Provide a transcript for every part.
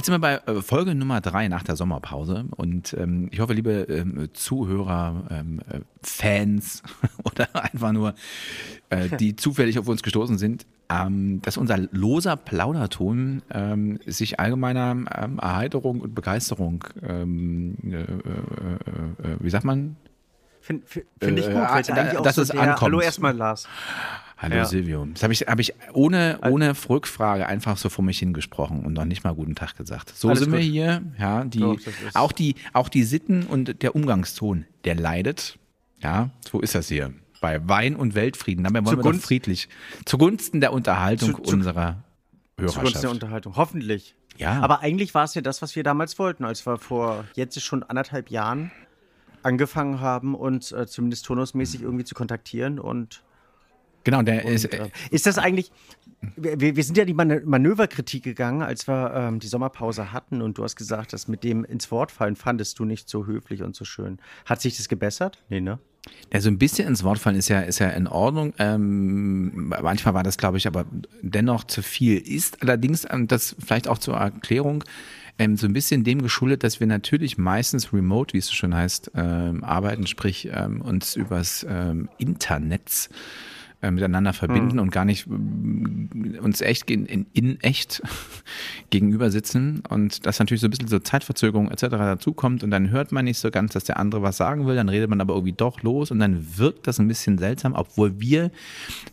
Jetzt sind wir bei äh, Folge Nummer drei nach der Sommerpause und ähm, ich hoffe, liebe ähm, Zuhörer, ähm, äh, Fans oder einfach nur, äh, die zufällig auf uns gestoßen sind, ähm, dass unser loser Plauderton ähm, sich allgemeiner ähm, Erheiterung und Begeisterung, ähm, äh, äh, äh, wie sagt man? Finde find ich gut, Äh, weil es eigentlich auch dass so es ankommt. Hallo erstmal Lars. Hallo Ja. Silvio. Das habe ich, hab ich ohne, ohne Rückfrage einfach so vor mich hingesprochen und noch nicht mal guten Tag gesagt. So Alles sind wir gut. hier. Ja, die, Doch, auch, die, auch die Sitten und der Umgangston, der leidet. Ja, so ist das hier. Bei Wein und Weltfrieden. Dabei wollen wir Zugunst- friedlich. Zugunsten der Unterhaltung Zu- zu- unserer Zugunsten der Hörerschaft. Unterhaltung. Hoffentlich. Ja. Aber eigentlich war es ja das, was wir damals wollten, als wir vor jetzt schon anderthalb Jahren angefangen haben, uns äh, zumindest turnusmäßig irgendwie zu kontaktieren und Genau, der ist, Und, äh, ist das eigentlich, wir, wir sind ja die Man Manöverkritik gegangen, als wir ähm, die Sommerpause hatten und du hast gesagt, dass mit dem ins Wort fallen fandest du nicht so höflich und so schön. Hat sich das gebessert? Nee, ne? Ja, so ein bisschen ins Wort fallen ist ja, ist ja in Ordnung. Ähm, manchmal war das, glaube ich, aber dennoch zu viel. Ist allerdings, ähm, das vielleicht auch zur Erklärung, ähm, so ein bisschen dem geschuldet, dass wir natürlich meistens remote, wie es so schön heißt, ähm, arbeiten, sprich ähm, uns übers ähm, Internet äh, miteinander verbinden und gar nicht ähm, uns echt in, in, in echt gegenüber sitzen und dass natürlich so ein bisschen so Zeitverzögerung etc. dazukommt und dann hört man nicht so ganz, dass der andere was sagen will, dann redet man aber irgendwie doch los und dann wirkt das ein bisschen seltsam, obwohl wir,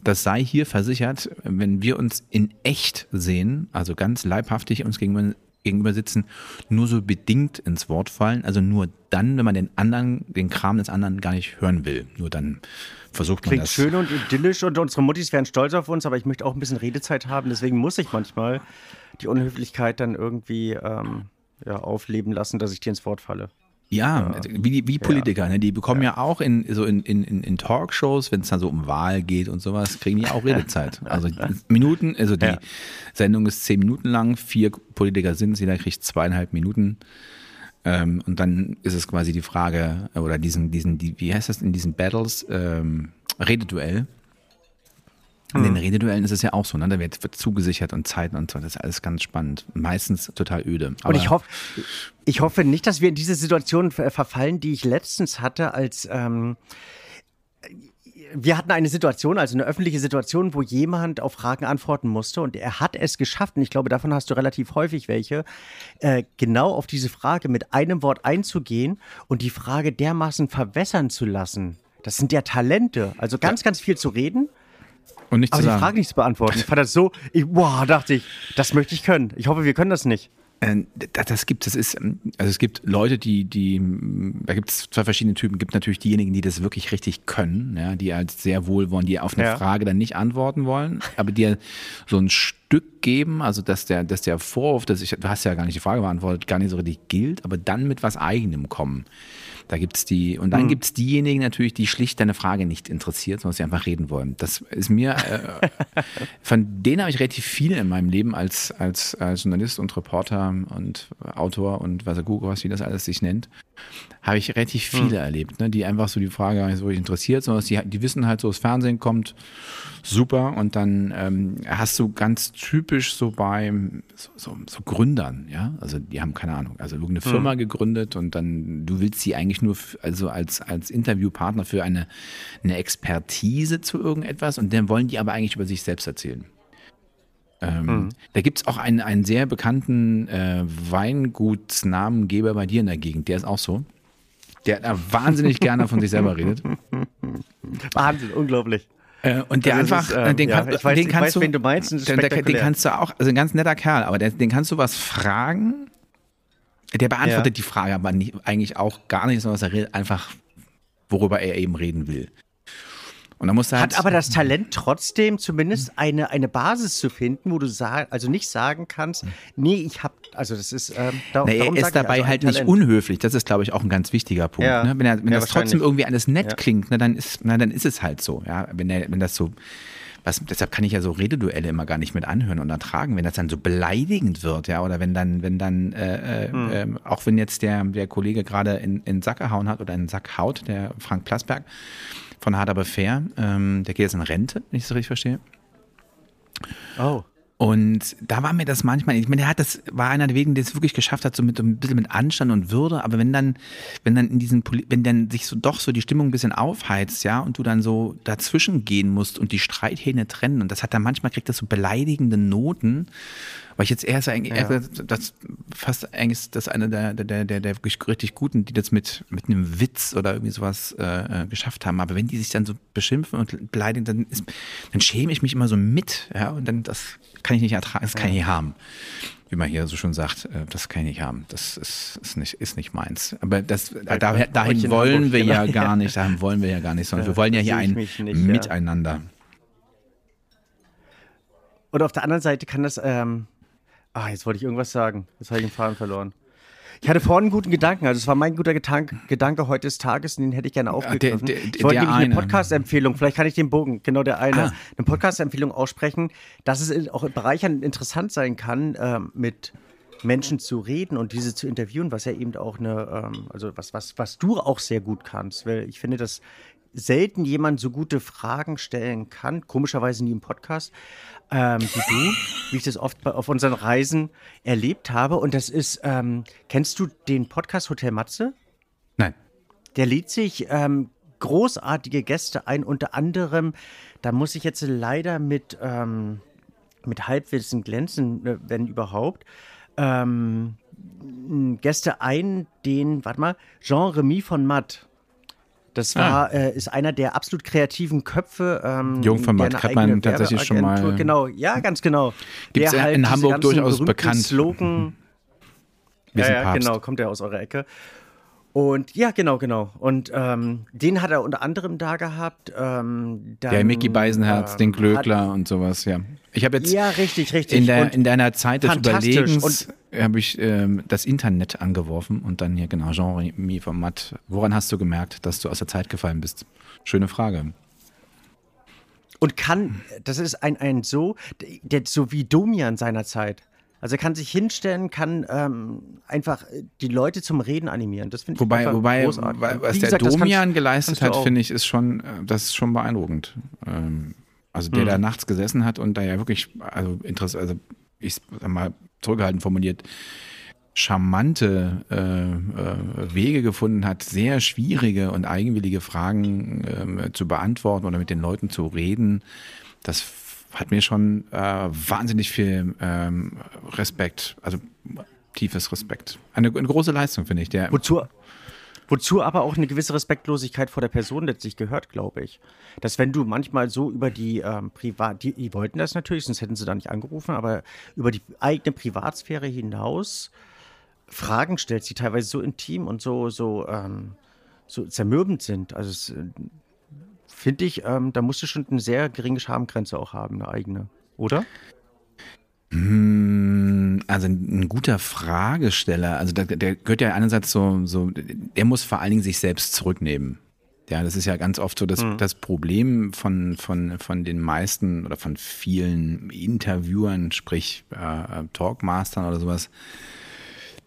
das sei hier versichert, wenn wir uns in echt sehen, also ganz leibhaftig uns gegenüber gegenüber sitzen, nur so bedingt ins Wort fallen. Also nur dann, wenn man den anderen, den Kram des anderen gar nicht hören will. Nur dann versucht man Klingt das. schön und idyllisch und unsere Muttis wären stolz auf uns, aber ich möchte auch ein bisschen Redezeit haben, deswegen muss ich manchmal die Unhöflichkeit dann irgendwie ähm, ja, aufleben lassen, dass ich dir ins Wort falle. Ja, also wie, wie Politiker, ne? die bekommen ja, auch in, so in, in, in in Talkshows, wenn es dann so um Wahl geht und sowas, kriegen die auch Redezeit. Also Minuten, also die Ja. Sendung ist zehn Minuten lang, vier Politiker sind es, jeder kriegt zweieinhalb Minuten. Ähm, und dann ist es quasi die Frage, oder diesen, diesen, die, wie heißt das in diesen Battles? Ähm, Rededuell. In Hm. den Rededuellen ist es ja auch so, ne? Da wird, wird zugesichert und Zeit und so. Das ist alles ganz spannend. Meistens total öde. Und Aber- ich hoffe, ich hoffe nicht, dass wir in diese Situation ver- verfallen, die ich letztens hatte, als ähm, wir hatten eine Situation, also eine öffentliche Situation, wo jemand auf Fragen antworten musste und er hat es geschafft, und ich glaube, davon hast du relativ häufig welche, äh, genau auf diese Frage mit einem Wort einzugehen und die Frage dermaßen verwässern zu lassen. Das sind ja Talente, also ganz, ganz viel zu reden, und nicht aber die. Frage nicht zu beantworten. Ich fand das so, ich, boah, dachte ich, das möchte ich können. Ich hoffe, wir können das nicht. Äh, Das, gibt, das ist, also es gibt Leute, die, die, da gibt es zwei verschiedene Typen. Gibt natürlich diejenigen, die das wirklich richtig können, ja, die als sehr wohl wollen, die auf eine Ja. Frage dann nicht antworten wollen, aber dir so ein Stück geben, also dass der, dass der Vorwurf, dass ich, du hast ja gar nicht die Frage beantwortet, gar nicht so richtig gilt, aber dann mit was eigenem kommen. Da gibt's die, und dann Mhm. gibt's diejenigen natürlich, die schlicht deine Frage nicht interessiert, sondern sie einfach reden wollen. Das ist mir, äh, von denen habe ich relativ viele in meinem Leben als, als, als Journalist und Reporter und Autor und was er Google, was wie das alles sich nennt, habe ich relativ viele erlebt, ne, die einfach so die Frage gar nicht so richtig interessiert, sondern die, die wissen halt so, das Fernsehen kommt, super, und dann ähm, hast du ganz typisch so bei so, so, so Gründern, ja, also die haben keine Ahnung, also irgendeine Firma gegründet und dann, du willst sie eigentlich nur also als, als Interviewpartner für eine, eine Expertise zu irgendetwas und dann wollen die aber eigentlich über sich selbst erzählen. Ähm, Da gibt es auch einen, einen sehr bekannten äh, Weingutsnamengeber bei dir in der Gegend, der ist auch so. Der da wahnsinnig gerne von sich selber redet. Wahnsinn, unglaublich. Äh, und der Also einfach, ist, ähm, äh, den, ja, kann, weiß- den kannst weiß, du, du meinst, den, den, den kannst du auch, also ein ganz netter Kerl, aber der, den kannst du was fragen. Der beantwortet Ja. die Frage aber nicht, eigentlich auch gar nicht, sondern er redet, einfach, worüber er eben reden will. Und dann musst du halt, Hat aber das Talent trotzdem zumindest eine, eine Basis zu finden, wo du sag, also nicht sagen kannst, nee, ich hab, also das ist, ähm, da, Na, er ist dabei also halt nicht unhöflich. Das ist, glaube ich, auch ein ganz wichtiger Punkt. Ja. Ne? Wenn, er, wenn Ja, das trotzdem irgendwie alles nett Ja. klingt, ne, dann, ist, na, dann ist es halt so. Ja? Wenn, er, wenn das so was, deshalb kann ich ja so Rededuelle immer gar nicht mit anhören und ertragen, wenn das dann so beleidigend wird, ja, oder wenn dann, wenn dann, äh, mhm. äh, auch wenn jetzt der, der Kollege gerade in, in Sack gehauen hat oder in Sack haut, der Frank Plasberg von Hard aber fair, ähm, der geht jetzt in Rente, wenn ich das richtig verstehe. Oh. Und da war mir das manchmal, ich meine, der hat das, war einer der Wegen, der es wirklich geschafft hat, so mit ein bisschen mit Anstand und Würde, aber wenn dann, wenn dann in diesen, wenn dann sich so doch so die Stimmung ein bisschen aufheizt, ja, und du dann so dazwischen gehen musst und die Streithähne trennen, und das hat dann manchmal kriegt das so beleidigende Noten, weil ich jetzt eher so eigentlich, ja. das fast eigentlich das eine der, der, der, der wirklich richtig Guten, die das mit, mit einem Witz oder irgendwie sowas äh, äh, geschafft haben. Aber wenn die sich dann so beschimpfen und beleidigen, dann, ist, dann schäme ich mich immer so mit. Ja, und dann, das kann ich nicht ertragen, das kann ich nicht haben wie man hier so schon sagt, äh, das kann ich nicht haben. Das ist, ist, nicht, ist nicht meins. Aber das, da, dahin wollen wir ja gar nicht, dahin wollen wir ja gar nicht, sondern wir wollen ja hier ein nicht, Miteinander. Und auf der anderen Seite kann das, ähm, Ah, jetzt wollte ich irgendwas sagen. Jetzt habe ich den Faden verloren. Ich hatte vorhin einen guten Gedanken. Also, es war mein guter Gedanke, Gedanke heute des Tages und den hätte ich gerne aufgegriffen. Der, der, ich wollte nämlich eine Podcast-Empfehlung, vielleicht kann ich den Bogen, genau der eine, ah. eine Podcast-Empfehlung aussprechen, dass es auch bereichernd interessant sein kann, äh, mit Menschen zu reden und diese zu interviewen, was ja eben auch eine, ähm, also was, was, was du auch sehr gut kannst. Weil ich finde, dass selten jemand so gute Fragen stellen kann, komischerweise nie im Podcast, ähm, wie du, wie ich das oft bei, auf unseren Reisen erlebt habe. Und das ist, ähm, kennst du den Podcast Hotel Matze? Nein. Der lädt sich ähm, großartige Gäste ein, unter anderem, da muss ich jetzt leider mit, ähm, mit Halbwissen glänzen, äh, wenn überhaupt. Ähm, Gäste ein, den, warte mal, Jean Remy von Matt. Das war, ah. äh, ist einer der absolut kreativen Köpfe. Ähm, Jungformat hat man tatsächlich schon mal. Genau, ja, ganz genau. Gibt es halt in Hamburg durchaus bekannt. Slogan. ja, ja, genau, kommt er aus eurer Ecke. Und ja, genau, genau. Und ähm, den hat er unter anderem da gehabt. Ähm, dann, der Mickey Beisenherz, ähm, den Glöckler und sowas, ja. Ich habe jetzt ja, richtig, richtig. In, der, in deiner Zeit des Überlegens habe ich ähm, das Internet angeworfen und dann hier genau Jean-Remy von Matt. Woran hast du gemerkt, dass du aus der Zeit gefallen bist? Schöne Frage. Und kann, das ist ein, ein so, der, so wie Domian seiner Zeit. Also er kann sich hinstellen, kann ähm, einfach äh, die Leute zum Reden animieren. Das finde ich wobei, wobei, großartig. Wobei, was Wie der gesagt, Domian geleistet hat, finde ich, ist schon, äh, das ist schon beeindruckend. Ähm, also der mhm. da nachts gesessen hat und da ja wirklich, also interessant, also ich sag mal zurückgehalten formuliert, charmante äh, äh, Wege gefunden hat, sehr schwierige und eigenwillige Fragen äh, zu beantworten oder mit den Leuten zu reden. Das hat mir schon äh, wahnsinnig viel ähm, Respekt, also tiefes Respekt. Eine, eine große Leistung, finde ich. Der, wozu, wozu aber auch eine gewisse Respektlosigkeit vor der Person letztlich gehört, glaube ich. Dass wenn du manchmal so über die ähm, Privat, die, die wollten das natürlich, sonst hätten sie da nicht angerufen, aber über die eigene Privatsphäre hinaus Fragen stellst, die teilweise so intim und so, so, ähm, so zermürbend sind. Also es, finde ich, ähm, da musst du schon eine sehr geringe Schamgrenze auch haben, eine eigene, oder? Hm, also ein guter Fragesteller, also der, der gehört ja einerseits so, so, der muss vor allen Dingen sich selbst zurücknehmen. Ja, das ist ja ganz oft so das, mhm. das Problem von, von, von den meisten oder von vielen Interviewern, sprich äh, Talkmastern oder sowas,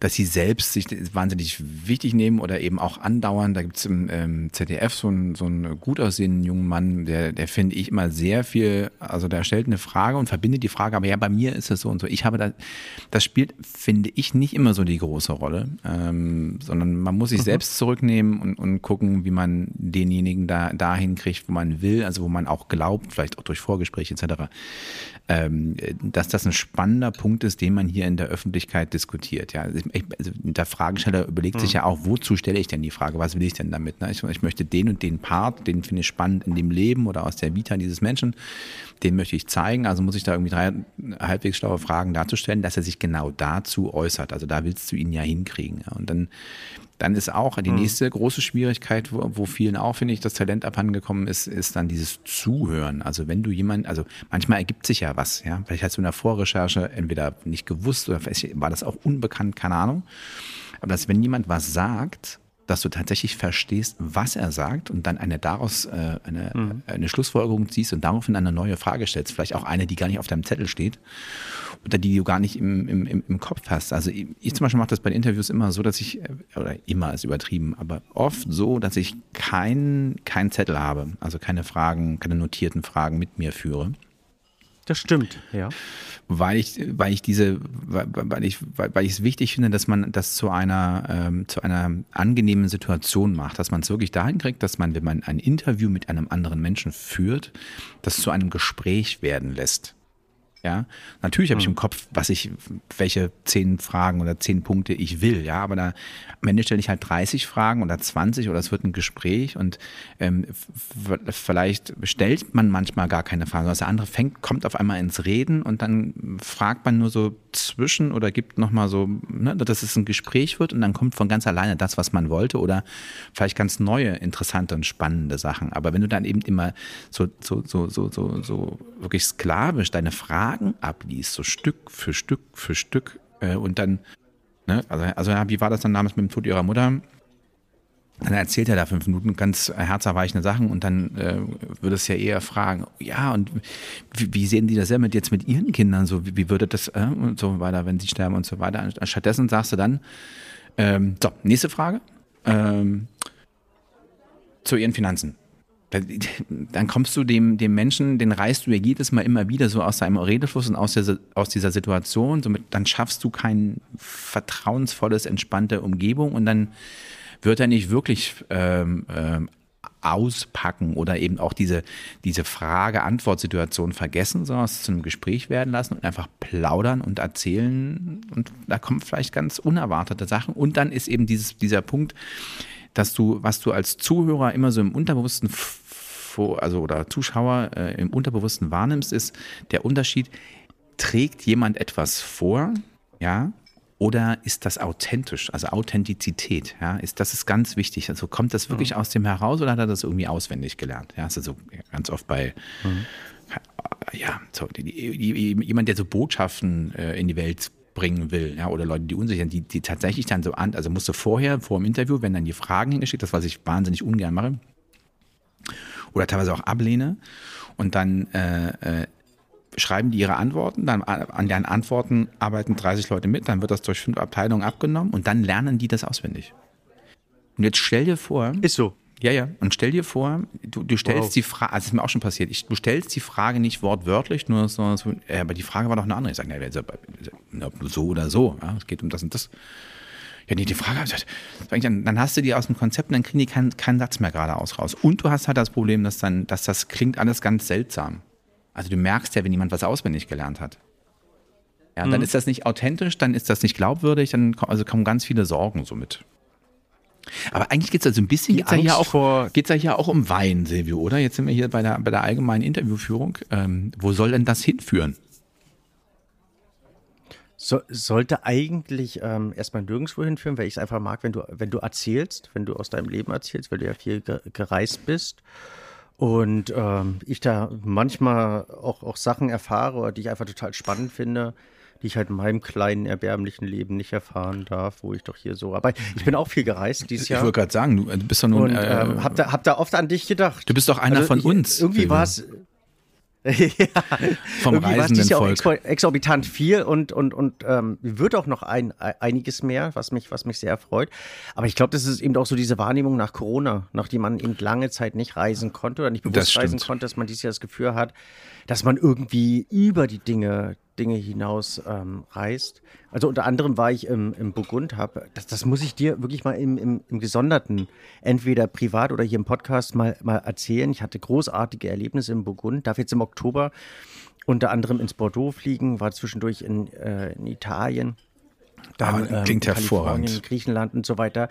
dass sie selbst sich wahnsinnig wichtig nehmen oder eben auch andauern. Da gibt es im ähm, ZDF so einen, so einen gut aussehenden jungen Mann, der, der finde ich immer sehr viel, also der stellt eine Frage und verbindet die Frage, aber ja, bei mir ist es so und so. Ich habe da, das spielt, finde ich, nicht immer so die große Rolle, ähm, sondern man muss sich mhm. selbst zurücknehmen und, und gucken, wie man denjenigen da dahin kriegt, wo man will, also wo man auch glaubt, vielleicht auch durch Vorgespräche etc dass das ein spannender Punkt ist, den man hier in der Öffentlichkeit diskutiert. Ja, ich, also der Fragesteller überlegt mhm. sich ja auch, wozu stelle ich denn die Frage, was will ich denn damit? Ne? Ich, ich, möchte den und den Part, den finde ich spannend in dem Leben oder aus der Vita dieses Menschen, den möchte ich zeigen. Also muss ich da irgendwie drei halbwegs schlaue Fragen darzustellen, dass er sich genau dazu äußert. Also da willst du ihn ja hinkriegen. Und dann dann ist auch die hm. nächste große Schwierigkeit, wo, wo vielen auch, finde ich, das Talent abhandengekommen ist, ist dann dieses Zuhören. Also wenn du jemand, also manchmal ergibt sich ja was, ja. Vielleicht hast du in der Vorrecherche entweder nicht gewusst oder vielleicht war das auch unbekannt, keine Ahnung. Aber dass wenn jemand was sagt, dass du tatsächlich verstehst, was er sagt und dann eine daraus äh, eine, mhm. eine Schlussfolgerung ziehst und daraufhin eine neue Frage stellst. Vielleicht auch eine, die gar nicht auf deinem Zettel steht oder die du gar nicht im, im, im Kopf hast. Also ich, ich zum Beispiel mache das bei den Interviews immer so, dass ich, äh, oder immer ist übertrieben, aber oft so, dass ich keinen kein Zettel habe, also keine Fragen, keine notierten Fragen mit mir führe. Das stimmt, ja. Weil ich, weil ich diese, weil ich, weil ich es wichtig finde, dass man das zu einer, ähm, zu einer angenehmen Situation macht, dass man es wirklich dahin kriegt, dass man, wenn man ein Interview mit einem anderen Menschen führt, das zu einem Gespräch werden lässt. Ja, natürlich habe ich im hm. Kopf, was ich, welche zehn Fragen oder zehn Punkte ich will. Ja, aber da am Ende stelle ich halt 30 Fragen oder 20 oder es wird ein Gespräch und ähm, vielleicht stellt man manchmal gar keine Fragen. Also der andere fängt, kommt auf einmal ins Reden und dann fragt man nur so zwischen oder gibt nochmal so, ne, dass es ein Gespräch wird und dann kommt von ganz alleine das, was man wollte oder vielleicht ganz neue, interessante und spannende Sachen. Aber wenn du dann eben immer so, so, so, so, so, so wirklich sklavisch deine Fragen Fragen abliest, so Stück für Stück für Stück äh, und dann, ne, also, also wie war das dann damals mit dem Tod ihrer Mutter? Dann erzählt er da fünf Minuten ganz herzerweichende Sachen und dann äh, würde es ja eher fragen, ja, und wie, wie, sehen die das denn mit jetzt mit ihren Kindern so? Wie, wie würde das äh, und so weiter, wenn sie sterben und so weiter? Stattdessen sagst du dann, ähm, so, nächste Frage. Ähm, zu ihren Finanzen dann kommst du dem, dem Menschen, den reißt du ja jedes Mal immer wieder so aus seinem Redefluss und aus, der, aus dieser Situation. Somit, dann schaffst du kein vertrauensvolles, entspannte Umgebung und dann wird er nicht wirklich ähm, ähm, auspacken oder eben auch diese, diese Frage-Antwort-Situation vergessen, sondern es zu einem Gespräch werden lassen und einfach plaudern und erzählen. Und da kommen vielleicht ganz unerwartete Sachen. Und dann ist eben dieses, dieser Punkt, dass du, was du als Zuhörer immer so im Unterbewussten also oder Zuschauer äh, im Unterbewussten wahrnimmst, ist der Unterschied, trägt jemand etwas vor, ja, oder ist das authentisch, also Authentizität, ja, ist das ist ganz wichtig. Also kommt das wirklich mhm. aus dem heraus oder hat er das irgendwie auswendig gelernt? Ja, ist also ganz oft bei mhm. ja, so, die, die, jemand, der so Botschaften äh, in die Welt bringen will, ja, oder Leute, die unsicher sind, die, die tatsächlich dann so an, also musste vorher, vor dem Interview, wenn dann die Fragen hingeschickt, das was ich wahnsinnig ungern mache, oder teilweise auch ablehne. Und dann äh, äh, schreiben die ihre Antworten, dann an deren Antworten arbeiten 30 Leute mit, dann wird das durch fünf Abteilungen abgenommen und dann lernen die das auswendig. Und jetzt stell dir vor. Ist so. Ja, ja. Und stell dir vor, du, du stellst wow. die Frage, also das ist mir auch schon passiert, ich, du stellst die Frage nicht wortwörtlich, nur so, äh, aber die Frage war doch eine andere. Ich sage, na, so oder so. Ja, es geht um das und das. Ja, nee, die Frage, dann, dann hast du die aus dem Konzept und dann kriegen die keinen, keinen Satz mehr geradeaus raus. Und du hast halt das Problem, dass dann, dass das klingt alles ganz seltsam. Also du merkst ja, wenn jemand was auswendig gelernt hat. Ja, mhm. dann ist das nicht authentisch, dann ist das nicht glaubwürdig, dann also kommen ganz viele Sorgen so mit. Aber eigentlich geht es also ein bisschen geht's ja, hier auch, vor geht's ja hier auch um Wein, Silvio, oder? Jetzt sind wir hier bei der, bei der allgemeinen Interviewführung. Ähm, wo soll denn das hinführen? So, sollte eigentlich ähm, erstmal nirgendwo hinführen, weil ich es einfach mag, wenn du, wenn du erzählst, wenn du aus deinem Leben erzählst, weil du ja viel gereist bist. Und ähm, ich da manchmal auch, auch Sachen erfahre, die ich einfach total spannend finde, die ich halt in meinem kleinen, erbärmlichen Leben nicht erfahren darf, wo ich doch hier so. Aber ich bin auch viel gereist dieses Jahr. Ich wollte gerade sagen, du bist doch nun. Und, ähm, äh, hab, da, hab da oft an dich gedacht. Du bist doch einer also, von uns. Irgendwie war es ja. Vom Irgendwie reisenden ja Volk. Auch exorbitant viel und, und, und ähm, wird auch noch ein, einiges mehr, was mich, was mich sehr erfreut. Aber ich glaube, das ist eben auch so diese Wahrnehmung nach Corona, nachdem man eben lange Zeit nicht reisen konnte oder nicht bewusst reisen konnte, dass man dieses Jahr das Gefühl hat, dass man irgendwie über die Dinge, Dinge hinaus ähm, reist. Also unter anderem war ich im, im Burgund, habe, das, das muss ich dir wirklich mal im, im, im Gesonderten, entweder privat oder hier im Podcast mal, mal erzählen. Ich hatte großartige Erlebnisse im Burgund, darf jetzt im Oktober unter anderem ins Bordeaux fliegen, war zwischendurch in, äh, in Italien. Dann, ah, klingt ähm, hervorragend. Griechenland und so weiter.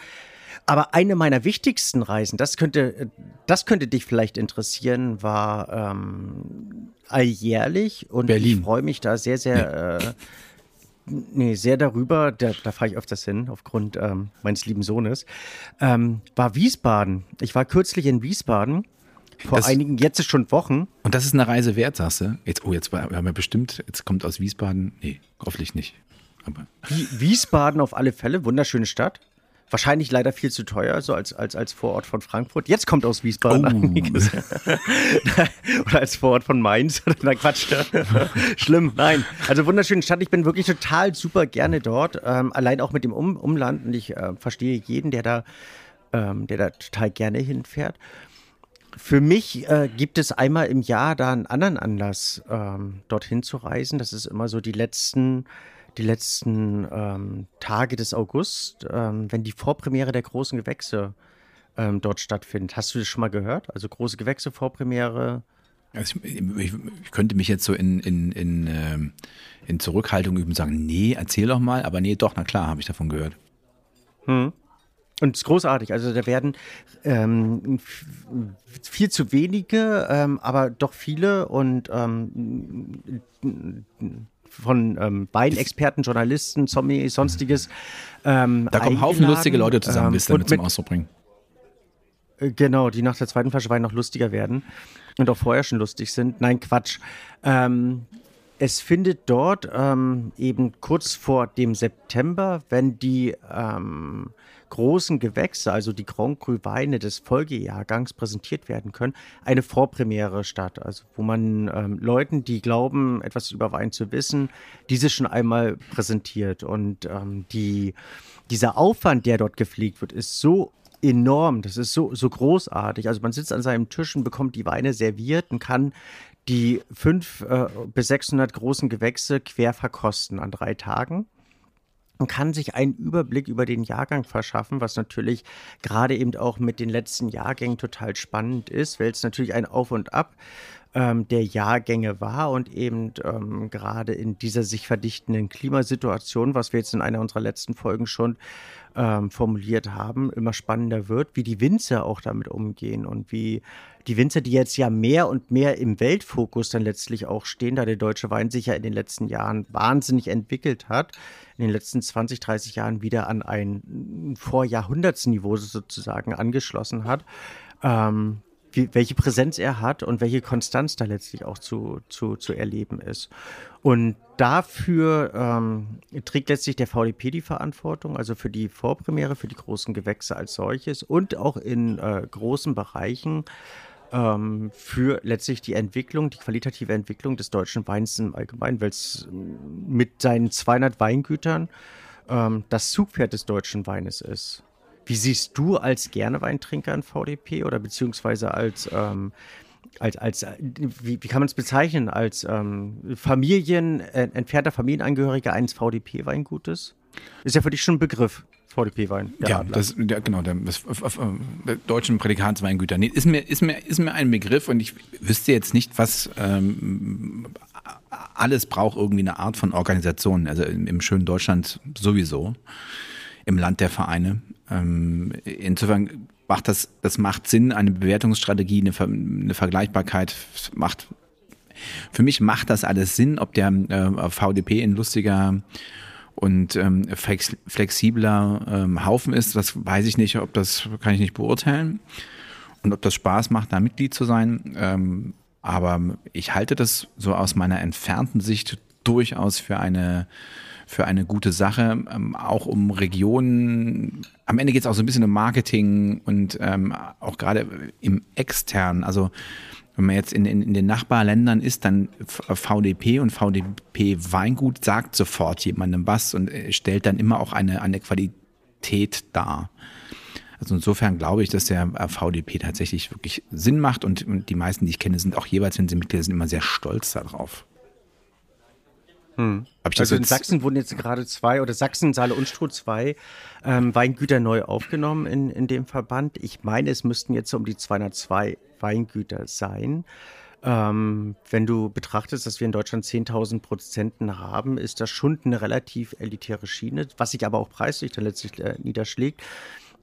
Aber eine meiner wichtigsten Reisen, das könnte, das könnte dich vielleicht interessieren, war ähm, alljährlich und Berlin. ich freue mich da sehr, sehr, nee. Äh, nee sehr darüber. Da, da fahre ich öfters hin aufgrund ähm, meines lieben Sohnes. Ähm, war Wiesbaden. Ich war kürzlich in Wiesbaden. Vor das, einigen, jetzt ist schon Wochen. Und das ist eine Reise wert, sagst du? Jetzt, oh, jetzt haben wir bestimmt, jetzt kommt aus Wiesbaden. Nee, hoffentlich nicht. Aber. Wiesbaden auf alle Fälle, wunderschöne Stadt Wahrscheinlich leider viel zu teuer, so als, als, als Vorort von Frankfurt. Jetzt kommt aus Wiesbaden. Oh. Oder als Vorort von Mainz. Na Quatsch. Schlimm, nein. Also wunderschöne Stadt. Ich bin wirklich total super gerne dort. Ähm, allein auch mit dem um Umland. Und ich äh, verstehe jeden, der da, ähm, der da total gerne hinfährt. Für mich äh, gibt es einmal im Jahr da einen anderen Anlass, ähm, dorthin zu reisen. Das ist immer so die letzten die letzten ähm, Tage des August, ähm, wenn die Vorpremiere der großen Gewächse ähm, dort stattfindet. Hast du das schon mal gehört? Also große Gewächse, Vorpremiere? Also ich, ich, ich, könnte mich jetzt so in, in, in, ähm, in Zurückhaltung üben und sagen, nee, erzähl doch mal, aber nee, doch, na klar, habe ich davon gehört. Hm. Und es ist großartig. Also da werden ähm, viel zu wenige, ähm, aber doch viele und ähm, von ähm, Weinexperten, Journalisten, Zombie, sonstiges. Ähm, da kommen Haufen lustige Leute zusammen, ähm, willst du damit zum Ausdruck bringen. Äh, genau, die nach der zweiten Flasche Wein noch lustiger werden und auch vorher schon lustig sind. Nein, Quatsch. Ähm, es findet dort ähm, eben kurz vor dem September, wenn die ähm, großen Gewächse, also die Grand Cru Weine des Folgejahrgangs präsentiert werden können, eine Vorpremiere statt. Also wo man ähm, Leuten, die glauben, etwas über Wein zu wissen, diese schon einmal präsentiert. Und ähm, die, dieser Aufwand, der dort gepflegt wird, ist so enorm, das ist so, so großartig. Also man sitzt an seinem Tisch und bekommt die Weine serviert und kann die fünf äh, bis 600 großen Gewächse quer verkosten an drei Tagen und kann sich einen Überblick über den Jahrgang verschaffen, was natürlich gerade eben auch mit den letzten Jahrgängen total spannend ist, weil es natürlich ein Auf und Ab ähm, der Jahrgänge war und eben ähm, gerade in dieser sich verdichtenden Klimasituation, was wir jetzt in einer unserer letzten Folgen schon ähm, formuliert haben, immer spannender wird, wie die Winzer auch damit umgehen und wie die Winzer, die jetzt ja mehr und mehr im Weltfokus dann letztlich auch stehen, da der deutsche Wein sich ja in den letzten Jahren wahnsinnig entwickelt hat, in den letzten 20, 30 Jahren wieder an ein Vorjahrhundertsniveau sozusagen angeschlossen hat. Ähm, wie, welche Präsenz er hat und welche Konstanz da letztlich auch zu, zu, zu erleben ist. Und dafür ähm, trägt letztlich der VDP die Verantwortung, also für die Vorpremiere, für die großen Gewächse als solches und auch in äh, großen Bereichen ähm, für letztlich die Entwicklung, die qualitative Entwicklung des deutschen Weins im Allgemeinen, weil es mit seinen 200 Weingütern ähm, das Zugpferd des deutschen Weines ist. Wie siehst du als Gerne-Weintrinker in VDP oder beziehungsweise als, ähm, als, als wie, wie kann man es bezeichnen, als ähm, Familien, äh, entfernter Familienangehöriger eines VDP-Weingutes? Ist ja für dich schon ein Begriff. VDP-Wein. Ja, das, ja, genau, der, das, der deutschen Prädikatsweingüter. Nee, ist, mir, ist, mir, ist mir ein Begriff und ich wüsste jetzt nicht, was ähm, alles braucht irgendwie eine Art von Organisation. Also im, im schönen Deutschland sowieso, im Land der Vereine. Ähm, insofern macht das, das macht Sinn, eine Bewertungsstrategie, eine, eine Vergleichbarkeit macht, für mich macht das alles Sinn, ob der äh, VDP in lustiger und ähm, flex, flexibler ähm, Haufen ist, das weiß ich nicht, ob das kann ich nicht beurteilen und ob das Spaß macht, da Mitglied zu sein. Ähm, aber ich halte das so aus meiner entfernten Sicht durchaus für eine für eine gute Sache, ähm, auch um Regionen. Am Ende geht es auch so ein bisschen um Marketing und ähm, auch gerade im externen. Also wenn man jetzt in, in, in den Nachbarländern ist, dann VDP und VDP Weingut sagt sofort jemandem was und äh, stellt dann immer auch eine, eine Qualität dar. Also insofern glaube ich, dass der äh, VDP tatsächlich wirklich Sinn macht und, und die meisten, die ich kenne, sind auch jeweils, wenn sie Mitglieder sind, immer sehr stolz darauf. Hm. also in Sachsen wurden jetzt gerade zwei, oder Sachsen, Saale und Stroh zwei ähm, Weingüter neu aufgenommen in, in dem Verband. Ich meine, es müssten jetzt um die 202 Weingüter sein. Ähm, wenn du betrachtest, dass wir in Deutschland 10.000 Produzenten haben, ist das schon eine relativ elitäre Schiene, was sich aber auch preislich dann letztlich äh, niederschlägt.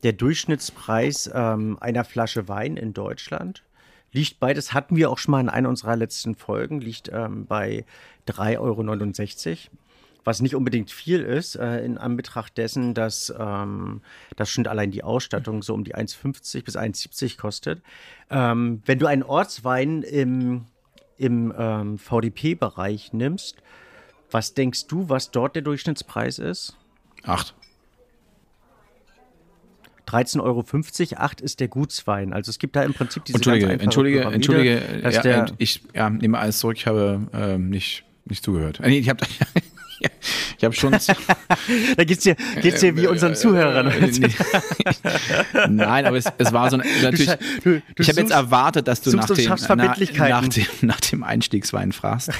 Der Durchschnittspreis ähm, einer Flasche Wein in Deutschland liegt bei, das hatten wir auch schon mal in einer unserer letzten Folgen, liegt ähm, bei 3,69 Euro. Was nicht unbedingt viel ist, äh, in Anbetracht dessen, dass ähm, das schon allein die Ausstattung so um die 1,50 bis 1,70 kostet. Ähm, wenn du einen Ortswein im, im ähm, VDP-Bereich nimmst, was denkst du, was dort der Durchschnittspreis ist? Acht. 13,50 Euro, 8 ist der Gutswein. Also es gibt da im Prinzip diese Entschuldige, ganz Entschuldige, Entschuldige, ja, der, ich ja, nehme alles zurück, ich habe ähm, nicht, nicht zugehört. Nee, ich habe ich habe schon. da geht's dir, geht's dir wie unseren Zuhörern. Äh. Nein, aber es, es war so ein, natürlich. Du- du ich habe jetzt erwartet, dass du nach dem, na, nach, dem, nach dem Einstiegswein fragst.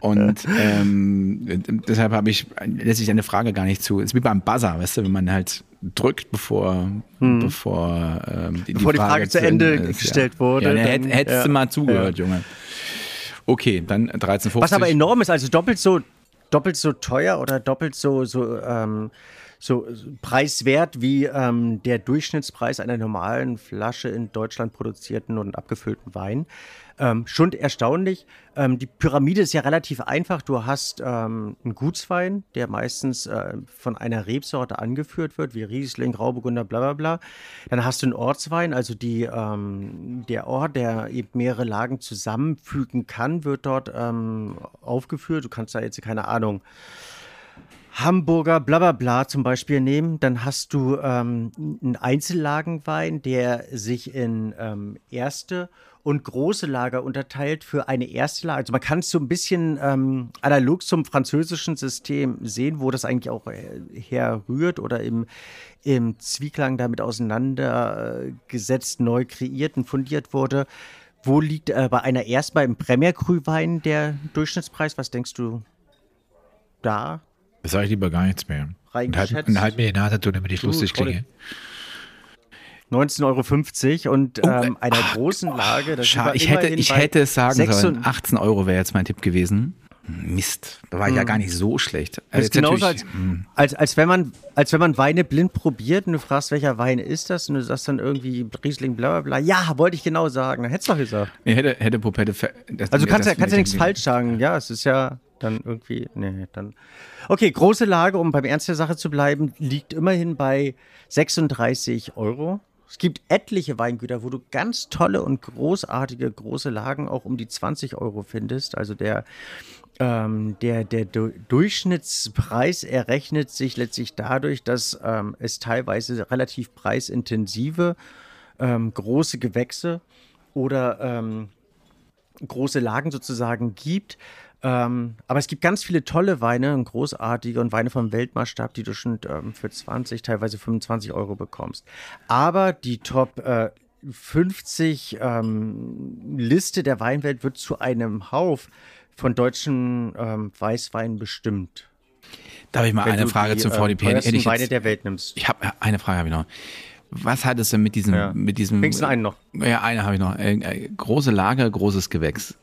Und ähm, deshalb habe ich lässt sich deine Frage gar nicht zu. Es ist wie beim Buzzer, weißt du, wenn man halt drückt, bevor, bevor, ähm, die, Hm. Bevor die Frage zu Ende ist, gestellt ja. wurde, Ja, dann dann- hätt, hättest du mal zugehört, Junge. Okay, dann 13,50. Was aber enorm ist, also doppelt so, doppelt so teuer oder doppelt so, so, ähm, so preiswert wie ähm, der Durchschnittspreis einer normalen Flasche in Deutschland produzierten und abgefüllten Wein. Ähm, schon erstaunlich. Ähm, die Pyramide ist ja relativ einfach. Du hast ähm, einen Gutswein, der meistens äh, von einer Rebsorte angeführt wird, wie Riesling, Grauburgunder, bla bla bla. Dann hast du einen Ortswein, also die, ähm, der Ort, der eben mehrere Lagen zusammenfügen kann, wird dort ähm, aufgeführt. Du kannst da jetzt, keine Ahnung, Hamburger bla bla bla zum Beispiel nehmen, dann hast du ähm, einen Einzellagenwein, der sich in ähm, erste und große Lager unterteilt für eine erste Lage. Also man kann es so ein bisschen ähm, analog zum französischen System sehen, wo das eigentlich auch äh, herrührt oder im, im Zwieklang damit auseinandergesetzt, neu kreiert und fundiert wurde. Wo liegt äh, bei einer erstmal im Premier Cru Wein der Durchschnittspreis? Was denkst du da? Das sage ich lieber gar nichts mehr. Und halt, und halt mir die Nase zu, damit ich lustig klinge. 19,50 Euro und Oh, ähm, äh, einer ach, großen Lage. das Schade, ich hätte, ich hätte es sagen 6 sollen. und- 18 Euro wäre jetzt mein Tipp gewesen. Mist, da war ich ja gar nicht so schlecht. Das Also ist genauso als, hm. als, als, wenn man, als wenn man Weine blind probiert und du fragst, welcher Wein ist das? Und du sagst dann irgendwie Riesling, bla bla bla. Ja, wollte ich genau sagen. Dann hättest du doch gesagt. Nee, hätte, hätte Popette. das- Also du kannst ja, kannst ja nichts falsch sagen. Ja, es ist ja dann irgendwie. Nee, dann. Okay, große Lage, um beim Ernst der Sache zu bleiben, liegt immerhin bei 36 Euro. Es gibt etliche Weingüter, wo du ganz tolle und großartige große Lagen auch um die 20 Euro findest. Also der, ähm, der, der Du- Durchschnittspreis errechnet sich letztlich dadurch, dass ähm, es teilweise relativ preisintensive ähm, große Gewächse oder ähm, große Lagen sozusagen gibt. Ähm, aber es gibt ganz viele tolle Weine und großartige und Weine vom Weltmaßstab, die du schon ähm, für 20, teilweise 25 Euro bekommst. Aber die Top äh, 50 ähm, Liste der Weinwelt wird zu einem Hauf von deutschen ähm, Weißweinen bestimmt. Darf ich mal Wenn eine du Frage die, zum äh, VDP? Teuersten ich Weine jetzt, der Welt nimmst. ich habe eine Frage habe ich noch. Was hat es denn mit diesem, Ja. mit diesem? Wenigstens einen noch. Ja, eine habe ich noch. Äh, äh, große Lage, großes Gewächs.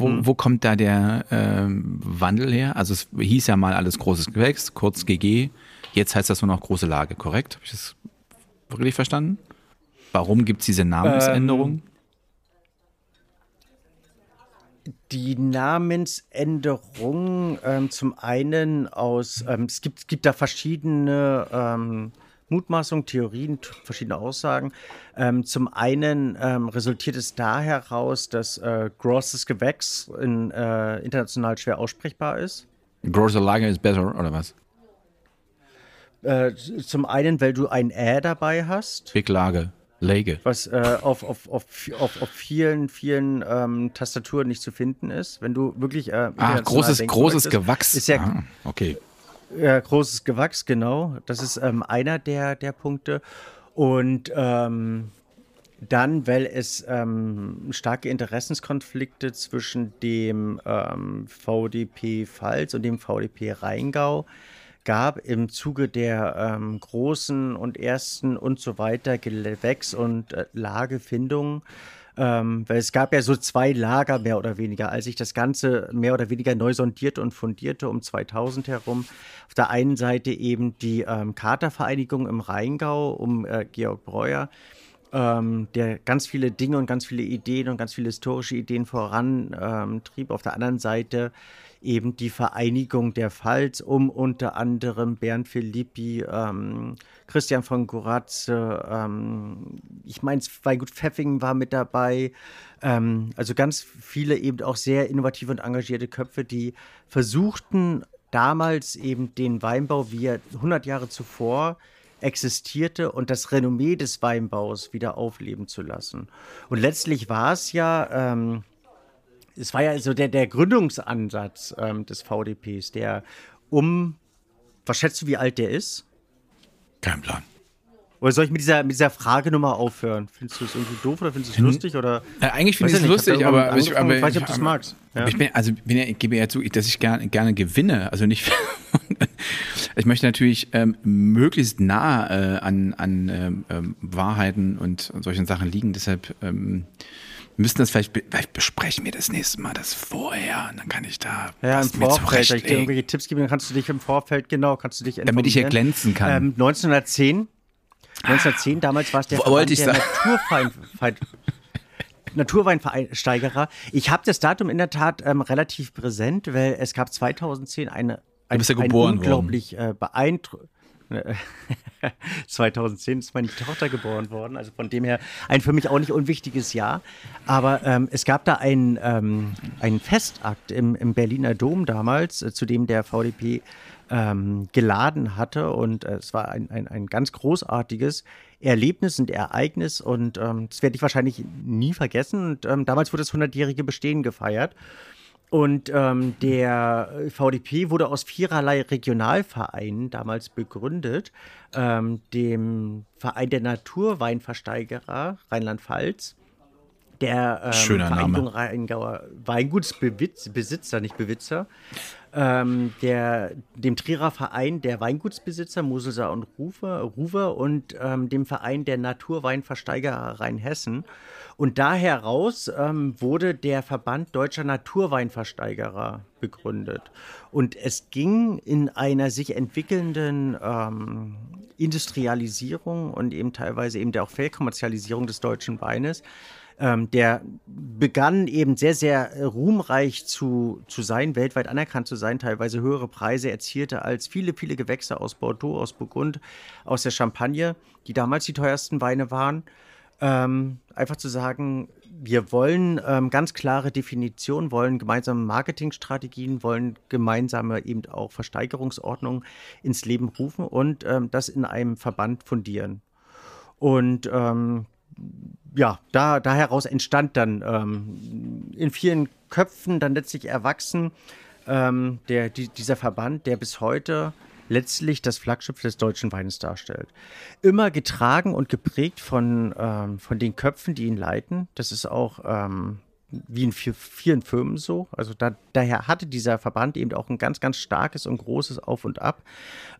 Wo, Hm. wo kommt da der ähm, Wandel her? Also es hieß ja mal alles großes Gewächs, kurz GG. Jetzt heißt das nur noch große Lage, korrekt? Habe ich das wirklich verstanden? Warum gibt es diese Namensänderung? Die Namensänderung ähm, zum einen aus, ähm, es gibt, es gibt da verschiedene ähm, Mutmaßungen, Theorien, verschiedene Aussagen. Ähm, zum einen ähm, resultiert es da heraus, dass äh, großes Gewächs in, äh, international schwer aussprechbar ist. Große Lage ist besser, oder was? Äh, zum einen, weil du ein Ä dabei hast. Big Lage, Lege. was äh, auf, auf, auf, auf, auf vielen, vielen ähm, Tastaturen nicht zu finden ist. Wenn du wirklich äh, Ah, großes, großes möchtest, Gewachs. Ist ja ah, okay. Äh, großes Gewachs, genau. Das ist ähm, einer der, der Punkte. Und ähm, dann, weil es ähm, starke Interessenskonflikte zwischen dem ähm, VDP Pfalz und dem VDP Rheingau gab im Zuge der ähm, großen und ersten und so weiter Gewächs- und äh, Lagefindungen. Ähm, weil es gab ja so zwei Lager mehr oder weniger, als sich das Ganze mehr oder weniger neu sondierte und fundierte um 2000 herum. Auf der einen Seite eben die ähm, Katervereinigung im Rheingau um äh, Georg Breuer, ähm, der ganz viele Dinge und ganz viele Ideen und ganz viele historische Ideen vorantrieb. Ähm. Auf der anderen Seite eben die Vereinigung der Pfalz um unter anderem Bernd Philippi, ähm, Christian von Goratze, ähm, ich meine, Weingut Pfeffingen war mit dabei. Ähm, also ganz viele eben auch sehr innovative und engagierte Köpfe, die versuchten damals eben den Weinbau, wie er 100 Jahre zuvor existierte und das Renommee des Weinbaus wieder aufleben zu lassen. Und letztlich war es ja, ähm, es war ja so der, der Gründungsansatz ähm, des VDPs, der um, was schätzt du, wie alt der ist? Kein Plan. Oder soll ich mit dieser, mit dieser Fragenummer aufhören? Findest du es irgendwie doof oder findest du es lustig? Oder? Äh, eigentlich finde ich es lustig, aber, ich, aber ich weiß nicht, ob du es magst. Ja. Ich, bin, also, bin ja, ich gebe ja zu, dass ich gerne, gerne gewinne. Also nicht. ich möchte natürlich ähm, möglichst nah äh, an, an ähm, ähm, Wahrheiten und, und, solchen Sachen liegen. Deshalb ähm, müssten das vielleicht, vielleicht besprechen wir das nächste Mal das vorher. Und dann kann ich da. Ja, im Vorfeld. Wenn ich dir irgendwelche Tipps gebe, dann kannst du dich im Vorfeld, genau, kannst du dich Damit ich hier glänzen kann. Ähm, 1910 1910, damals war es der Wollte der Naturfeind, Naturweinversteigerer. Ich habe das Datum in der Tat ähm, relativ präsent, weil es gab 2010 eine, ein, ja ein unglaublich äh, beeindruckend 2010 ist meine Tochter geboren worden, also von dem her ein für mich auch nicht unwichtiges Jahr. Aber ähm, es gab da einen, ähm, einen Festakt im, im Berliner Dom damals, äh, zu dem der VDP ähm, geladen hatte. Und äh, es war ein, ein, ein ganz großartiges Erlebnis und Ereignis. Und ähm, das werde ich wahrscheinlich nie vergessen. Und ähm, damals wurde das 100-jährige Bestehen gefeiert. Und ähm, der VDP wurde aus viererlei Regionalvereinen damals begründet. Ähm, dem Verein der Naturweinversteigerer Rheinland-Pfalz, der ähm, Schöner Vereinigung Name. Rheingauer Weingutsbesitzer, nicht Bewitzer, ähm, der, dem Trierer Verein der Weingutsbesitzer Moselser und Rufer, Ruwer und ähm, dem Verein der Naturweinversteigerer Rheinhessen. Und da heraus ähm, wurde der Verband Deutscher Naturweinversteigerer begründet. Und es ging in einer sich entwickelnden ähm, Industrialisierung und eben teilweise eben der auch Fehlkommerzialisierung des deutschen Weines ähm, der begann eben sehr, sehr äh, ruhmreich zu, zu sein, weltweit anerkannt zu sein, teilweise höhere Preise erzielte als viele, viele Gewächse aus Bordeaux, aus Burgund, aus der Champagne, die damals die teuersten Weine waren. Ähm, einfach zu sagen, wir wollen ähm, ganz klare Definitionen, wollen gemeinsame Marketingstrategien, wollen gemeinsame eben auch Versteigerungsordnungen ins Leben rufen und ähm, das in einem Verband fundieren. Und ähm, ja, da, da heraus entstand dann ähm, in vielen Köpfen dann letztlich erwachsen ähm, der, die, dieser Verband, der bis heute letztlich das Flaggschiff des deutschen Weines darstellt. Immer getragen und geprägt von, ähm, von den Köpfen, die ihn leiten. Das ist auch ähm, wie in vielen Firmen so. Also da, daher hatte dieser Verband eben auch ein ganz, ganz starkes und großes Auf und Ab,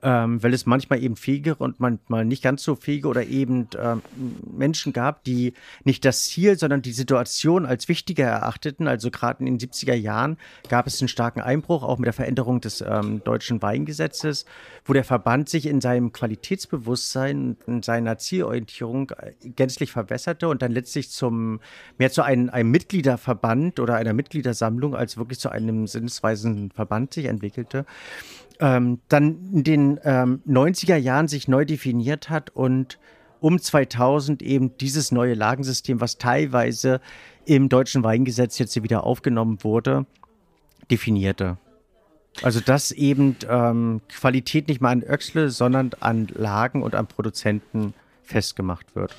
ähm, weil es manchmal eben fähige und manchmal nicht ganz so fähige oder eben ähm, Menschen gab, die nicht das Ziel, sondern die Situation als wichtiger erachteten. Also gerade in den 70er Jahren gab es einen starken Einbruch, auch mit der Veränderung des ähm, deutschen Weingesetzes, wo der Verband sich in seinem Qualitätsbewusstsein, in seiner Zielorientierung äh, gänzlich verwässerte und dann letztlich zum mehr zu einem, einem Mitglieder Verband oder einer Mitgliedersammlung als wirklich zu einem sinnesweisen Verband sich entwickelte, ähm, dann in den ähm, 90er Jahren sich neu definiert hat und um 2000 eben dieses neue Lagensystem, was teilweise im deutschen Weingesetz jetzt wieder aufgenommen wurde, definierte. Also dass eben ähm, Qualität nicht mehr an Öxle, sondern an Lagen und an Produzenten festgemacht wird.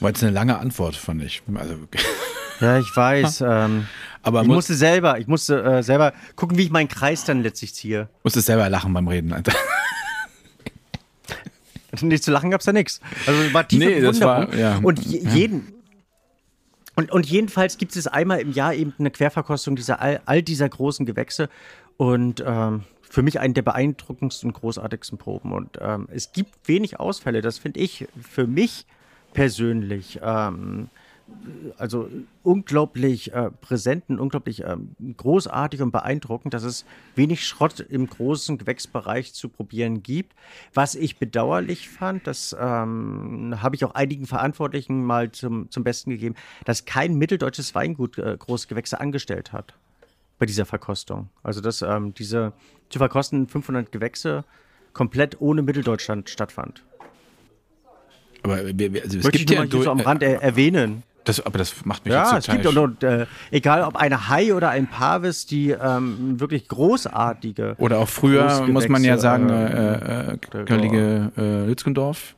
War jetzt eine lange Antwort, fand ich. Also Ja, ich weiß. ähm, Aber ich muss, musste selber, ich musste äh, selber gucken, wie ich meinen Kreis dann letztlich ziehe. musste selber lachen beim Reden. Alter. Nicht zu lachen gab es da nichts. Also war tiefe Nee, das war- ja. Und je, jeden. Und, und jedenfalls gibt es einmal im Jahr eben eine Querverkostung dieser all, all dieser großen Gewächse. Und ähm, für mich eine der beeindruckendsten, großartigsten Proben. Und ähm, es gibt wenig Ausfälle. Das finde ich für mich persönlich ähm, also unglaublich äh, präsent und unglaublich ähm, großartig und beeindruckend, dass es wenig Schrott im großen Gewächsbereich zu probieren gibt. Was ich bedauerlich fand, das ähm, habe ich auch einigen Verantwortlichen mal zum, zum Besten gegeben, dass kein mitteldeutsches Weingut äh, Großgewächse angestellt hat bei dieser Verkostung. Also dass ähm, diese zu verkosten 500 Gewächse komplett ohne Mitteldeutschland stattfand. Aber wir, also es Möchte ich gibt nur ja so am Rand er erwähnen. Das, aber das macht mich ja, jetzt es gibt und, äh, egal ob eine Hai oder ein Pavis, die ähm, wirklich großartige. Oder auch früher muss man ja sagen, äh, äh, äh Kollege äh, Lützgendorf,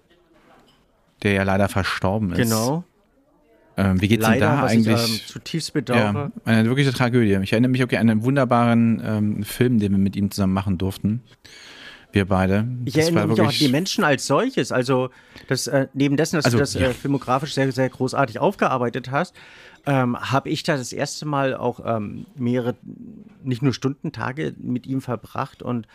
der ja leider verstorben ist. Genau. Ähm, wie geht's Leider, denn da eigentlich? Ich, ähm, zutiefst bedauere. Ja, eine wirkliche Tragödie. Ich erinnere mich okay an einen wunderbaren ähm, Film, den wir mit ihm zusammen machen durften. Wir beide. Ich das erinnere mich auch an die Menschen als solches. Also, das, äh, neben dessen, dass also, du das ja. äh, filmografisch sehr, sehr großartig aufgearbeitet hast, ähm, habe ich da das erste Mal auch ähm, mehrere, nicht nur Stunden, Tage mit ihm verbracht und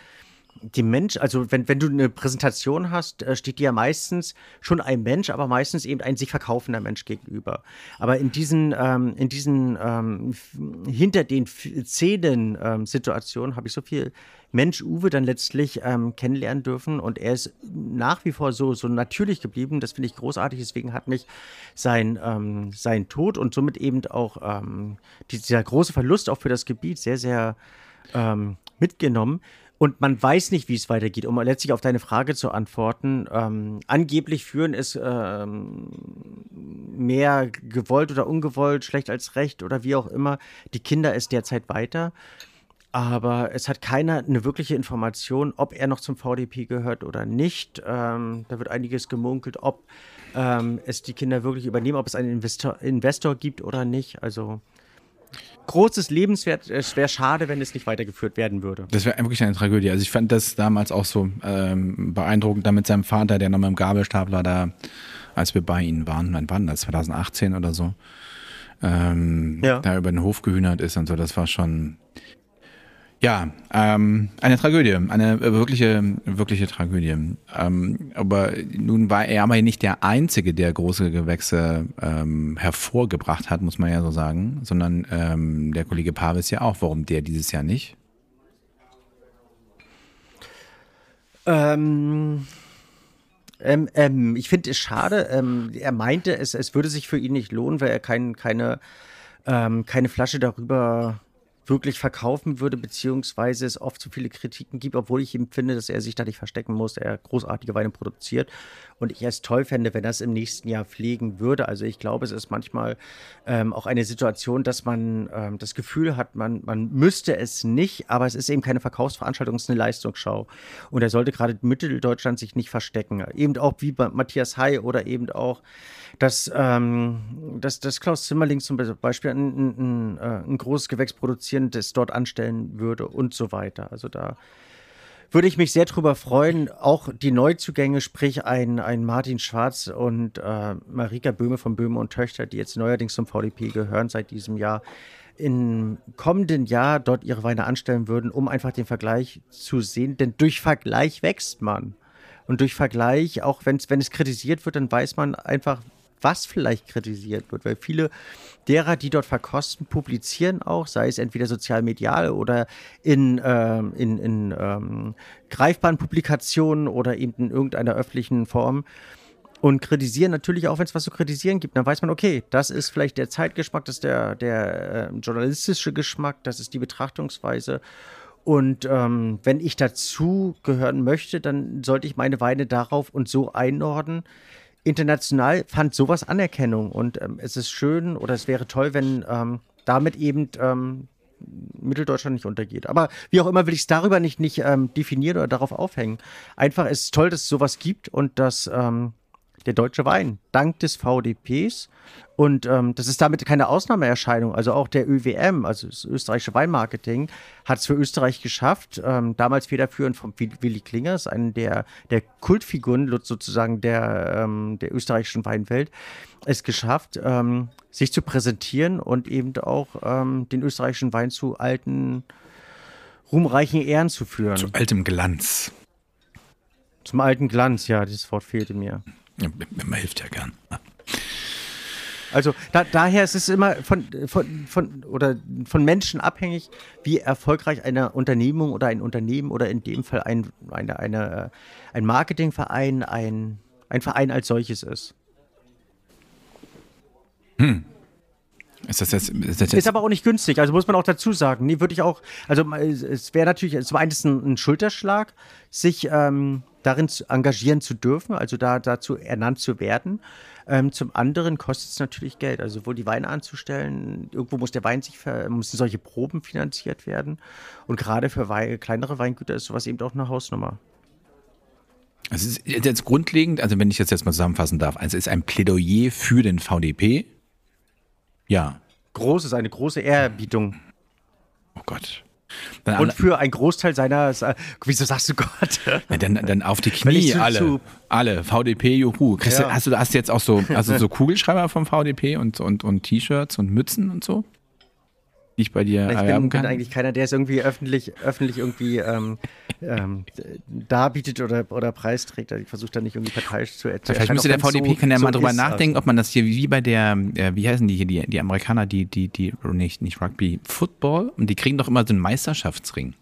die Mensch, also wenn, wenn du eine Präsentation hast, äh, steht dir ja meistens schon ein Mensch, aber meistens eben ein sich verkaufender Mensch gegenüber. Aber in diesen, ähm, in diesen ähm, hinter den Szenen ähm, Situationen habe ich so viel Mensch Uwe dann letztlich ähm, kennenlernen dürfen und er ist nach wie vor so, so natürlich geblieben. Das finde ich großartig. Deswegen hat mich sein, ähm, sein Tod und somit eben auch ähm, dieser große Verlust auch für das Gebiet sehr, sehr mitgenommen. Und man weiß nicht, wie es weitergeht. Um letztlich auf deine Frage zu antworten, ähm, angeblich führen es ähm, mehr gewollt oder ungewollt, schlecht als recht oder wie auch immer, die Kinder es derzeit weiter. Aber es hat keiner eine wirkliche Information, ob er noch zum VDP gehört oder nicht. Ähm, da wird einiges gemunkelt, ob ähm, es die Kinder wirklich übernehmen, ob es einen Investor, Investor gibt oder nicht. Also großes Lebenswert. Es wäre schade, wenn es nicht weitergeführt werden würde. Das wäre wirklich eine Tragödie. Also ich fand das damals auch so ähm, beeindruckend, da mit seinem Vater, der noch mit dem Gabelstapler da, als wir bei ihnen waren, wann war das, 2018 oder so, ähm, ja. da über den Hof gehühnert ist und so, das war schon, ja, ähm, eine Tragödie, eine wirkliche, wirkliche Tragödie. Ähm, aber nun war er aber nicht der Einzige, der große Gewächse ähm, hervorgebracht hat, muss man ja so sagen, sondern ähm, der Kollege Pavis ja auch. Warum der dieses Jahr nicht? Ähm, ähm, ähm, ich finde es schade. Ähm, er meinte, es, es würde sich für ihn nicht lohnen, weil er kein, keine, ähm, keine Flasche darüber wirklich verkaufen würde, beziehungsweise es oft zu viele Kritiken gibt, obwohl ich ihm finde, dass er sich da nicht verstecken muss, er großartige Weine produziert und ich es toll fände, wenn es im nächsten Jahr pflegen würde. Also ich glaube, es ist manchmal ähm, auch eine Situation, dass man ähm, das Gefühl hat, man, man müsste es nicht, aber es ist eben keine Verkaufsveranstaltung, es ist eine Leistungsschau. Und er sollte gerade Mitteldeutschland sich nicht verstecken. Eben auch wie bei Matthias Hay oder eben auch, dass, ähm, dass, dass Klaus Zimmerling zum Beispiel ein, ein, ein, äh, ein großes Gewächs produzieren, das dort anstellen würde und so weiter. Also da würde ich mich sehr drüber freuen. Auch die Neuzugänge, sprich ein, ein Martin Schwarz und äh, Marika Böhme von Böhme und Töchter, die jetzt neuerdings zum VDP gehören seit diesem Jahr, im kommenden Jahr dort ihre Weine anstellen würden, um einfach den Vergleich zu sehen. Denn durch Vergleich wächst man. Und durch Vergleich, auch wenn es kritisiert wird, dann weiß man einfach, was vielleicht kritisiert wird, weil viele derer, die dort verkosten, publizieren auch, sei es entweder sozial-medial oder in, ähm, in, in ähm, greifbaren Publikationen oder eben in irgendeiner öffentlichen Form und kritisieren natürlich auch, wenn es was zu kritisieren gibt. Dann weiß man, okay, das ist vielleicht der Zeitgeschmack, das ist der, der äh, journalistische Geschmack, das ist die Betrachtungsweise. Und ähm, wenn ich dazu gehören möchte, dann sollte ich meine Weine darauf und so einordnen, international fand sowas Anerkennung und ähm, es ist schön oder es wäre toll, wenn ähm, damit eben ähm, Mitteldeutschland nicht untergeht. Aber wie auch immer will ich es darüber nicht, nicht ähm, definieren oder darauf aufhängen. Einfach es ist toll, dass es sowas gibt und dass ähm, der deutsche Wein dank des VDPs und ähm, das ist damit keine Ausnahmeerscheinung. Also auch der ÖWM, also das österreichische Weinmarketing, hat es für Österreich geschafft, ähm, damals federführend von Willi Klingers, einen der, der Kultfiguren sozusagen der, ähm, der österreichischen Weinwelt, es geschafft, ähm, sich zu präsentieren und eben auch ähm, den österreichischen Wein zu alten, ruhmreichen Ehren zu führen. Zu altem Glanz. Zum alten Glanz, ja, dieses Wort fehlte mir. Man hilft ja gern. Also da, daher ist es immer von, von, von, oder von Menschen abhängig, wie erfolgreich eine Unternehmung oder ein Unternehmen oder in dem Fall ein, eine, eine, ein Marketingverein, ein, ein Verein als solches ist. Hm. Ist das jetzt, ist, das jetzt ist aber auch nicht günstig, also muss man auch dazu sagen. Nee, würde ich auch, also es wäre natürlich, es war eines ein, ein Schulterschlag, sich ähm, darin zu engagieren zu dürfen, also da dazu ernannt zu werden. Ähm, zum anderen kostet es natürlich Geld, also sowohl die Weine anzustellen, irgendwo muss der Wein sich, müssen solche Proben finanziert werden. Und gerade für Wein, kleinere Weingüter ist sowas eben auch eine Hausnummer. Es ist jetzt grundlegend, also wenn ich das jetzt mal zusammenfassen darf, also es ist ein Plädoyer für den VDP. Ja. Groß ist eine große Ehrerbietung. Oh Gott. Dann und für einen Großteil seiner, wieso sagst du Gott? Ja, dann, dann auf die Knie, zu, alle, zu, alle, VDP, juhu. Christi, ja. hast, du, hast jetzt auch so, also so Kugelschreiber vom VDP und, und, und T-Shirts und Mützen und so? Die ich bei dir ich erwerben bin, bin eigentlich keiner, der es irgendwie öffentlich, öffentlich irgendwie ähm, ähm, darbietet oder, oder preisträgt. Also ich versuche da nicht irgendwie parteiisch zu erzählen. Vielleicht müsste der VDP so, kann ja so mal drüber nachdenken, also. ob man das hier wie bei der, äh, wie heißen die hier, die, die Amerikaner, die, die, die, nicht, nicht Rugby, Football, und die kriegen doch immer so einen Meisterschaftsring.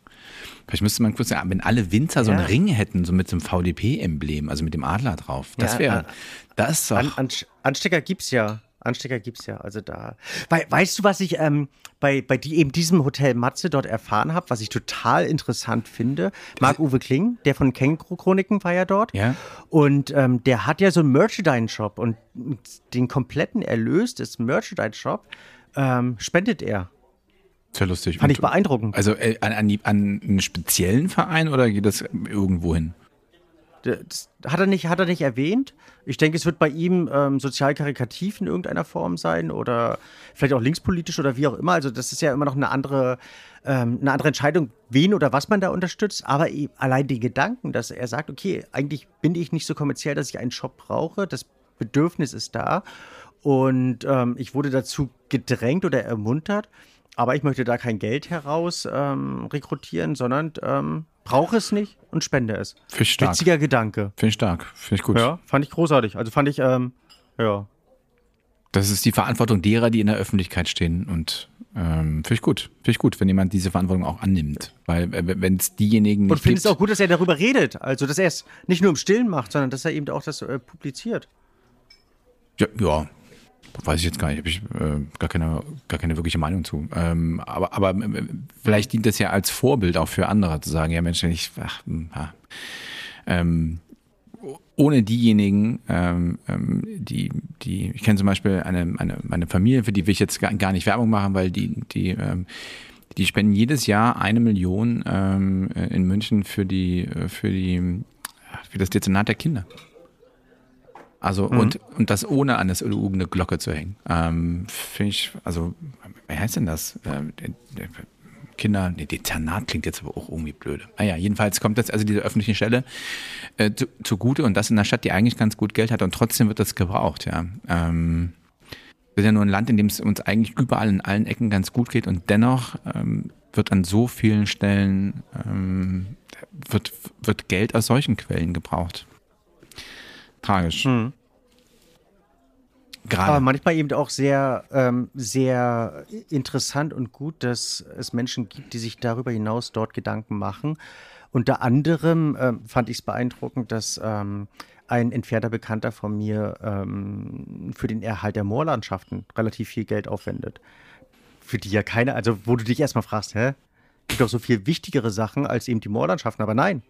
Vielleicht müsste man kurz sagen, wenn alle Winzer so einen Ring hätten, so mit so einem VDP-Emblem, also mit dem Adler drauf, das wäre, ja, das ist doch. An, Anstecker gibt's ja. Anstecker gibt es ja. Also da. We weißt du, was ich ähm, bei, bei die, eben diesem Hotel Matze dort erfahren habe, was ich total interessant finde? Marc-Uwe Kling, der von Känguru-Chroniken war ja dort. Ja. Und ähm, der hat ja so einen Merchandise-Shop und den kompletten Erlös des Merchandise-Shop ähm, spendet er. Sehr lustig. Fand und, ich beeindruckend. Also äh, an, an, an einen speziellen Verein oder geht das irgendwo hin? Das hat er nicht, hat er nicht erwähnt. Ich denke, es wird bei ihm ähm, sozial karikativ in irgendeiner Form sein oder vielleicht auch linkspolitisch oder wie auch immer. Also das ist ja immer noch eine andere, ähm, eine andere Entscheidung, wen oder was man da unterstützt. Aber allein den Gedanken, dass er sagt, okay, eigentlich bin ich nicht so kommerziell, dass ich einen Shop brauche. Das Bedürfnis ist da. Und ähm, ich wurde dazu gedrängt oder ermuntert. Aber ich möchte da kein Geld heraus ähm, rekrutieren, sondern ähm, brauche es nicht und spende es. Finde ich stark. Witziger Gedanke. Finde ich stark. Finde ich gut. Ja, fand ich großartig. Also fand ich, ähm, ja. Das ist die Verantwortung derer, die in der Öffentlichkeit stehen und ähm, finde ich gut. Finde ich gut, wenn jemand diese Verantwortung auch annimmt. Weil äh, wenn es diejenigen Und finde es auch gut, dass er darüber redet. Also, dass er es nicht nur im Stillen macht, sondern dass er eben auch das äh, publiziert. Ja, ja, weiß ich jetzt gar nicht, habe ich äh, gar, keine, gar keine wirkliche Meinung zu. Ähm, aber, aber äh, vielleicht dient das ja als Vorbild auch für andere zu sagen, ja Mensch, ich, ach, ja, ähm, ohne diejenigen, ähm, ähm, die, die, ich kenne zum Beispiel eine, eine, eine Familie, für die will ich jetzt gar, gar nicht Werbung machen, weil die, die, ähm, die spenden jedes Jahr eine Million ähm, in München für die, für die, für das Dezernat der Kinder. Also mhm. und, und das ohne an das LU eine Glocke zu hängen. Ähm, Finde ich, also, wie heißt denn das? Ähm, Kinder, nee, Dezernat klingt jetzt aber auch irgendwie blöde. Naja, jedenfalls kommt das also diese öffentliche Stelle äh, zu, zugute und das in einer Stadt, die eigentlich ganz gut Geld hat und trotzdem wird das gebraucht, ja. Ähm, wir sind ja nur ein Land, in dem es uns eigentlich überall in allen Ecken ganz gut geht und dennoch ähm, wird an so vielen Stellen ähm, wird, wird Geld aus solchen Quellen gebraucht. Tragisch. Mhm. Gerade. Aber manchmal eben auch sehr, ähm, sehr interessant und gut, dass es Menschen gibt, die sich darüber hinaus dort Gedanken machen. Unter anderem ähm, fand ich es beeindruckend, dass ähm, ein entfernter Bekannter von mir ähm, für den Erhalt der Moorlandschaften relativ viel Geld aufwendet. Für die ja keine, also wo du dich erstmal fragst, hä? Gibt doch so viel wichtigere Sachen als eben die Moorlandschaften, aber nein,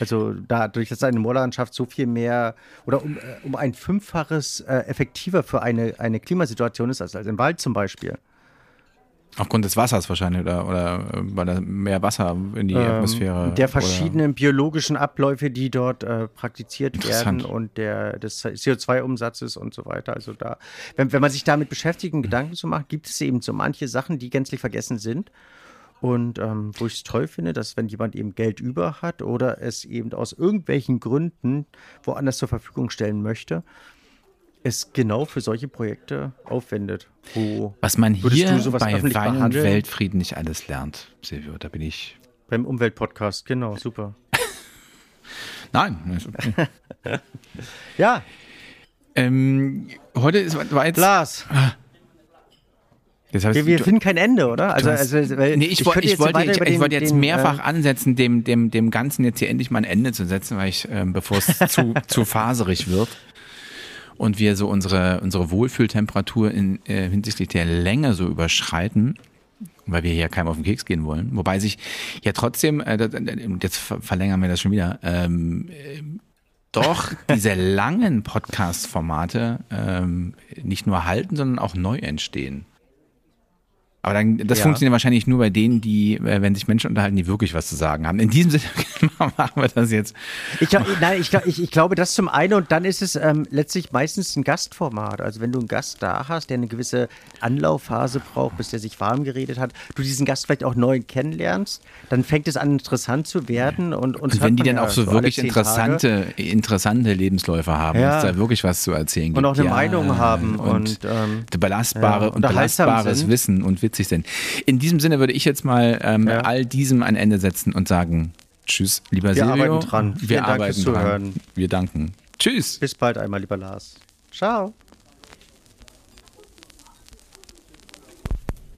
also dadurch, dass eine Moorlandschaft so viel mehr oder um, äh, um ein Fünffaches äh, effektiver für eine, eine Klimasituation ist als, als im Wald zum Beispiel. Aufgrund des Wassers wahrscheinlich oder, oder äh, weil da mehr Wasser in die ähm, Atmosphäre. Der verschiedenen oder? biologischen Abläufe, die dort äh, praktiziert werden und der, des CO2-Umsatzes und so weiter. Also da, wenn, wenn man sich damit beschäftigt Gedanken zu machen, gibt es eben so manche Sachen, die gänzlich vergessen sind. Und ähm, wo ich es toll finde, dass wenn jemand eben Geld über hat oder es eben aus irgendwelchen Gründen woanders zur Verfügung stellen möchte, es genau für solche Projekte aufwendet. Wo Was man hier bei Wein und Weltfrieden nicht alles lernt, Silvio, da bin ich. Beim Umweltpodcast, genau, super. Nein. Ja. Ähm, heute ist, war jetzt. Lars. Das heißt, wir, wir finden kein Ende, oder? Also, also weil nee, ich, ich, ich, wollte, ich, ich wollte jetzt den, mehrfach äh, ansetzen, dem, dem, dem Ganzen jetzt hier endlich mal ein Ende zu setzen, weil ich, ähm, bevor es zu, zu faserig wird und wir so unsere, unsere Wohlfühltemperatur in, äh, hinsichtlich der Länge so überschreiten, weil wir hier keinem auf den Keks gehen wollen. Wobei sich ja trotzdem, äh, jetzt verlängern wir das schon wieder, ähm, äh, doch diese langen Podcast-Formate ähm, nicht nur halten, sondern auch neu entstehen. Aber dann, das ja. funktioniert wahrscheinlich nur bei denen, die, äh, wenn sich Menschen unterhalten, die wirklich was zu sagen haben. In diesem Sinne machen wir das jetzt. Ich, nein, ich, ich, ich glaube, das zum einen und dann ist es ähm, letztlich meistens ein Gastformat. Also wenn du einen Gast da hast, der eine gewisse Anlaufphase braucht, bis der sich warm geredet hat, du diesen Gast vielleicht auch neu kennenlernst, dann fängt es an interessant zu werden und, und, und wenn die dann auch so, so wirklich interessante, interessante Lebensläufe haben, ja. da wirklich was zu erzählen gibt. Und auch eine ja, Meinung haben und, und ähm, belastbare ja, und belastbares Wissen und Witz witzig sind. In diesem Sinne würde ich jetzt mal ähm, ja. all diesem ein Ende setzen und sagen, tschüss, lieber Wir Silvio. Arbeiten dran. Wir Vielen arbeiten Dank dran. Wir danken. Tschüss. Bis bald einmal, lieber Lars. Ciao.